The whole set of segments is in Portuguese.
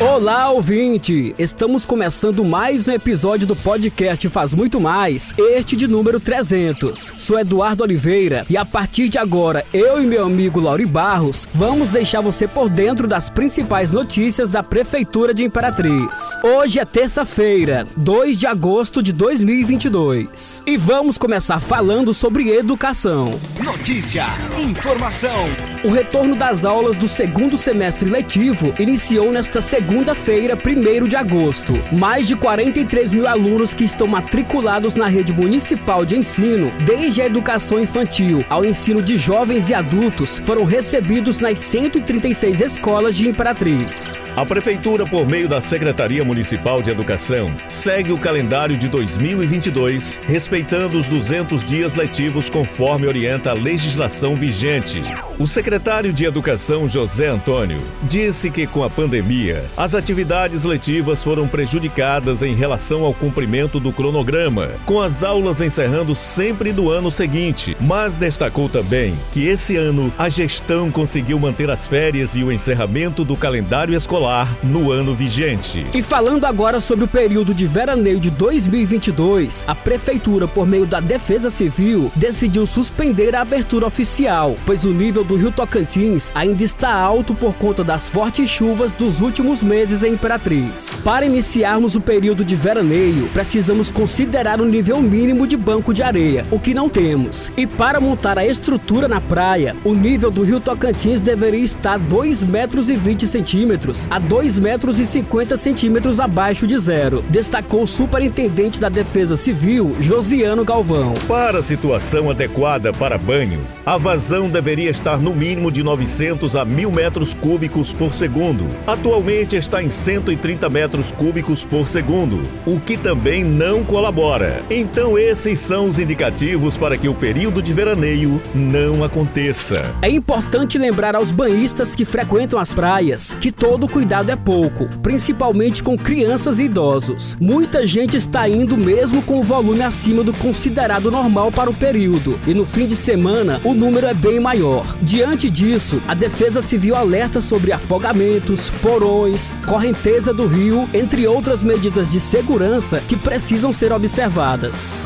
Olá, ouvinte! Estamos começando mais um episódio do podcast Faz Muito Mais, este de número 300. Sou Eduardo Oliveira e a partir de agora, eu e meu amigo Lauri Barros vamos deixar você por dentro das principais notícias da Prefeitura de Imperatriz. Hoje é terça-feira, 2 de agosto de 2022. E vamos começar falando sobre educação. Notícia, informação. O retorno das aulas do segundo semestre letivo iniciou nesta segunda segunda-feira, 1 de agosto. Mais de 43 mil alunos que estão matriculados na rede municipal de ensino, desde a educação infantil ao ensino de jovens e adultos, foram recebidos nas 136 escolas de Imperatriz. A Prefeitura, por meio da Secretaria Municipal de Educação, segue o calendário de 2022, respeitando os 200 dias letivos conforme orienta a legislação vigente. O secretário de Educação, José Antônio, disse que com a pandemia, as atividades letivas foram prejudicadas em relação ao cumprimento do cronograma, com as aulas encerrando sempre do ano seguinte, mas destacou também que esse ano a gestão conseguiu manter as férias e o encerramento do calendário escolar no ano vigente. E falando agora sobre o período de veraneio de 2022, a prefeitura, por meio da Defesa Civil, decidiu suspender a abertura oficial, pois o nível do Rio Tocantins ainda está alto por conta das fortes chuvas dos últimos meses em Imperatriz. Para iniciarmos o período de veraneio, precisamos considerar o nível mínimo de banco de areia, o que não temos. E para montar a estrutura na praia, o nível do rio Tocantins deveria estar 2 metros 20 centímetros a 2 metros e 50 centímetros abaixo de zero, destacou o superintendente da Defesa Civil, Josiano Galvão. Para a situação adequada para banho, a vazão deveria estar no mínimo de 900 a 1000 metros cúbicos por segundo. Atualmente está em 130 metros cúbicos por segundo, o que também não colabora. Então, esses são os indicativos para que o período de veraneio não aconteça. É importante lembrar aos banhistas que frequentam as praias que todo cuidado é pouco, principalmente com crianças e idosos. Muita gente está indo mesmo com o volume acima do considerado normal para o período, e no fim de semana o número é bem maior. Diante disso, a Defesa Civil alerta sobre afogamentos, porões, correnteza do rio, entre outras medidas de segurança que precisam ser observadas.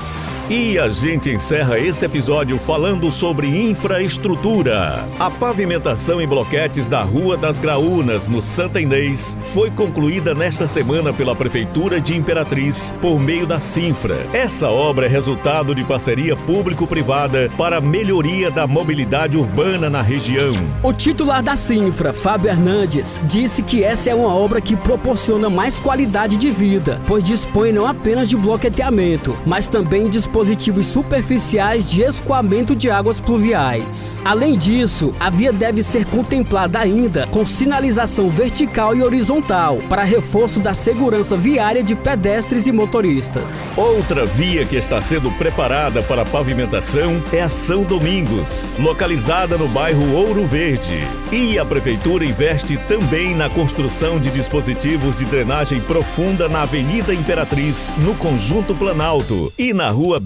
E a gente encerra esse episódio falando sobre infraestrutura. A pavimentação em bloquetes da Rua das Graúnas, no Santa Inês, foi concluída nesta semana pela Prefeitura de Imperatriz por meio da Sinfra. Essa obra é resultado de parceria público-privada para melhoria da mobilidade urbana na região. O titular da Sinfra, Fábio Hernandes, disse que essa é uma obra que proporciona mais qualidade de vida, pois dispõe não apenas de bloqueteamento, mas também dispõe dispositivos superficiais de escoamento de águas pluviais. Além disso, a via deve ser contemplada ainda com sinalização vertical e horizontal para reforço da segurança viária de pedestres e motoristas. Outra via que está sendo preparada para pavimentação é a São Domingos, localizada no bairro Ouro Verde. E a prefeitura investe também na construção de dispositivos de drenagem profunda na Avenida Imperatriz, no Conjunto Planalto e na Rua